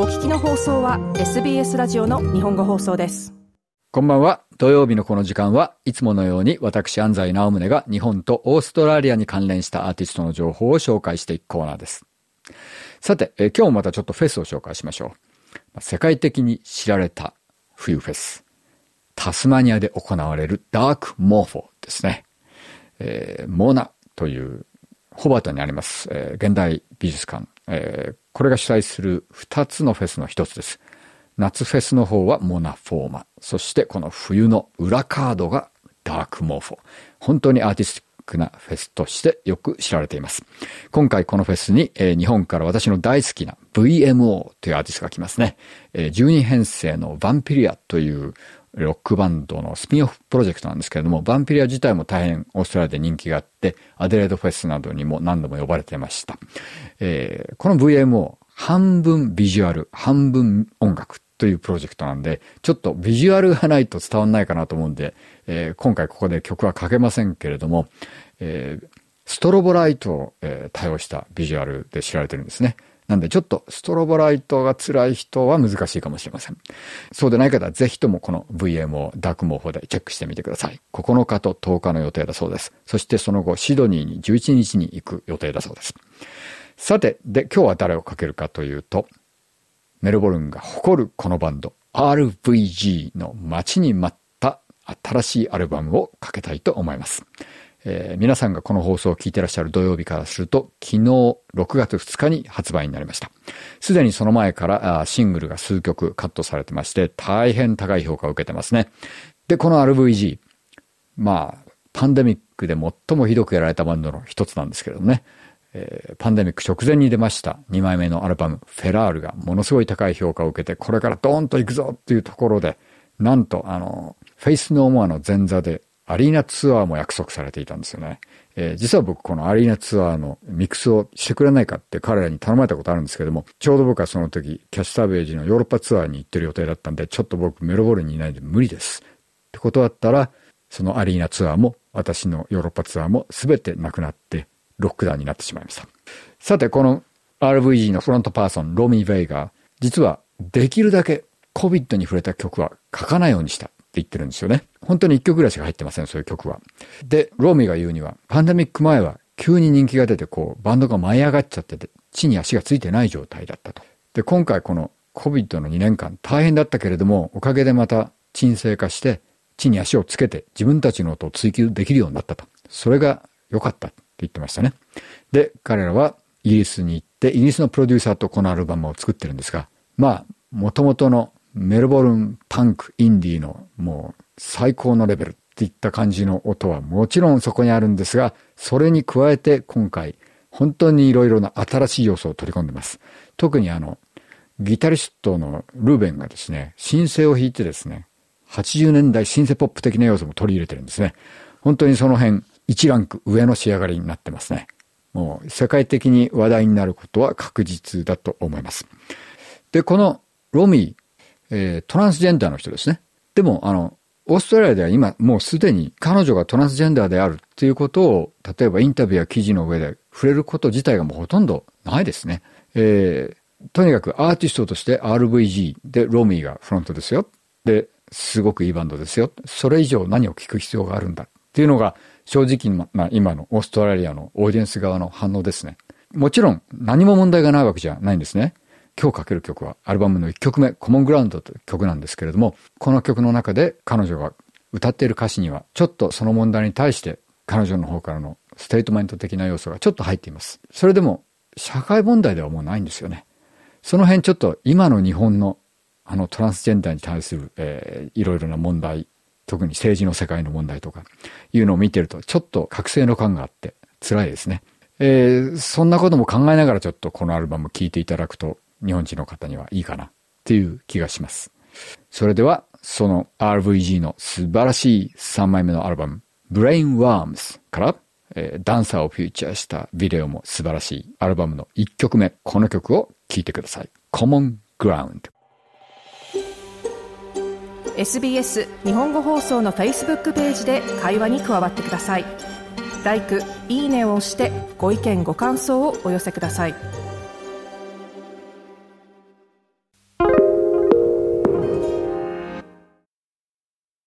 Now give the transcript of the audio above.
お聞きの放送は SBS ラジオの日本語放送ですこんばんは。土曜日のこの時間はいつものように私安西直宗が日本とオーストラリアに関連したアーティストの情報を紹介していくコーナーです。さて、え今日もまたちょっとフェスを紹介しましょう。世界的に知られた冬フェス。タスマニアで行われるダークモーフォですね。えー、モナというホバートにあります、えー、現代美術館、えー、これが主催する2つのフェスの一つです。夏フェスの方はモナフォーマ。そしてこの冬の裏カードがダークモーフォ。本当にアーティスティックなフェスとしてよく知られています。今回このフェスに、えー、日本から私の大好きな VMO というアーティストが来ますね。えー、12編成のヴァンピリアというロックバンドのスピンオフプロジェクトなんですけれども、バンピリア自体も大変オーストラリアで人気があって、アデレードフェスなどにも何度も呼ばれてました。えー、この VMO、半分ビジュアル、半分音楽というプロジェクトなんで、ちょっとビジュアルがないと伝わんないかなと思うんで、えー、今回ここで曲はかけませんけれども、えー、ストロボライトを、えー、対応したビジュアルで知られてるんですね。なんでちょっとストロボライトが辛い人は難しいかもしれません。そうでない方はぜひともこの VM をダークモーフォでチェックしてみてください。9日と10日の予定だそうです。そしてその後シドニーに11日に行く予定だそうです。さて、で、今日は誰をかけるかというと、メルボルンが誇るこのバンド RVG の待ちに待った新しいアルバムをかけたいと思います。えー、皆さんがこの放送を聞いてらっしゃる土曜日からすると、昨日6月2日に発売になりました。すでにその前からシングルが数曲カットされてまして、大変高い評価を受けてますね。で、この RVG、まあ、パンデミックで最もひどくやられたバンドの一つなんですけれどね、えー、パンデミック直前に出ました2枚目のアルバム、フェラールがものすごい高い評価を受けて、これからドーンと行くぞっていうところで、なんと、あの、フェイスノーモアの前座でアリーナツアーも約束されていたんですよね。えー、実は僕このアリーナツアーのミックスをしてくれないかって彼らに頼まれたことあるんですけども、ちょうど僕はその時、キャッシュサーベージのヨーロッパツアーに行ってる予定だったんで、ちょっと僕メロボルンにいないんで無理です。ってことだったら、そのアリーナツアーも私のヨーロッパツアーも全てなくなってロックダウンになってしまいました。さて、この RVG のフロントパーソン、ロミー・ヴェイが、実はできるだけ COVID に触れた曲は書かないようにした言ってるんですよね。本当に一曲ぐらいしか入ってません、そういう曲は。で、ローミーが言うには、パンデミック前は急に人気が出て、こう、バンドが舞い上がっちゃってて、地に足がついてない状態だったと。で、今回この COVID の2年間大変だったけれども、おかげでまた沈静化して、地に足をつけて自分たちの音を追求できるようになったと。それが良かったって言ってましたね。で、彼らはイギリスに行って、イギリスのプロデューサーとこのアルバムを作ってるんですが、まあ、元々のメルボルンパンク、インディーのもう最高のレベルっていった感じの音はもちろんそこにあるんですが、それに加えて今回本当にいろいろな新しい要素を取り込んでます。特にあの、ギタリストのルーベンがですね、シンセを弾いてですね、80年代シンセポップ的な要素も取り入れてるんですね。本当にその辺、1ランク上の仕上がりになってますね。もう世界的に話題になることは確実だと思います。で、このロミー、えー、トランスジェンダーの人ですね。でも、あの、オーストラリアでは今もうすでに彼女がトランスジェンダーであるっていうことを、例えばインタビューや記事の上で触れること自体がもうほとんどないですね。えー、とにかくアーティストとして RVG でロミーがフロントですよ。で、すごくいいバンドですよ。それ以上何を聞く必要があるんだっていうのが正直な今のオーストラリアのオーディエンス側の反応ですね。もちろん何も問題がないわけじゃないんですね。今日かける曲はアルバムの1曲目、 Common Ground という曲なんですけれども、この曲の中で彼女が歌っている歌詞には、ちょっとその問題に対して彼女の方からのステートメント的な要素がちょっと入っています。それでも、社会問題ではもうないんですよね。その辺ちょっと今の日本のあのトランスジェンダーに対する、えー、いろいろな問題、特に政治の世界の問題とかいうのを見てると、ちょっと覚醒の感があって辛いですね。えー、そんなことも考えながらちょっとこのアルバム聴いていただくと日本人の方にはいいかなっていう気がします。それでは、その RVG の素晴らしい3枚目のアルバム、Brain Worms から、えー、ダンサーをフューチャーしたビデオも素晴らしいアルバムの1曲目、この曲を聴いてください。Common Ground。SBS 日本語放送の Facebook ページで会話に加わってください。l i いいねを押してご意見ご感想をお寄せください。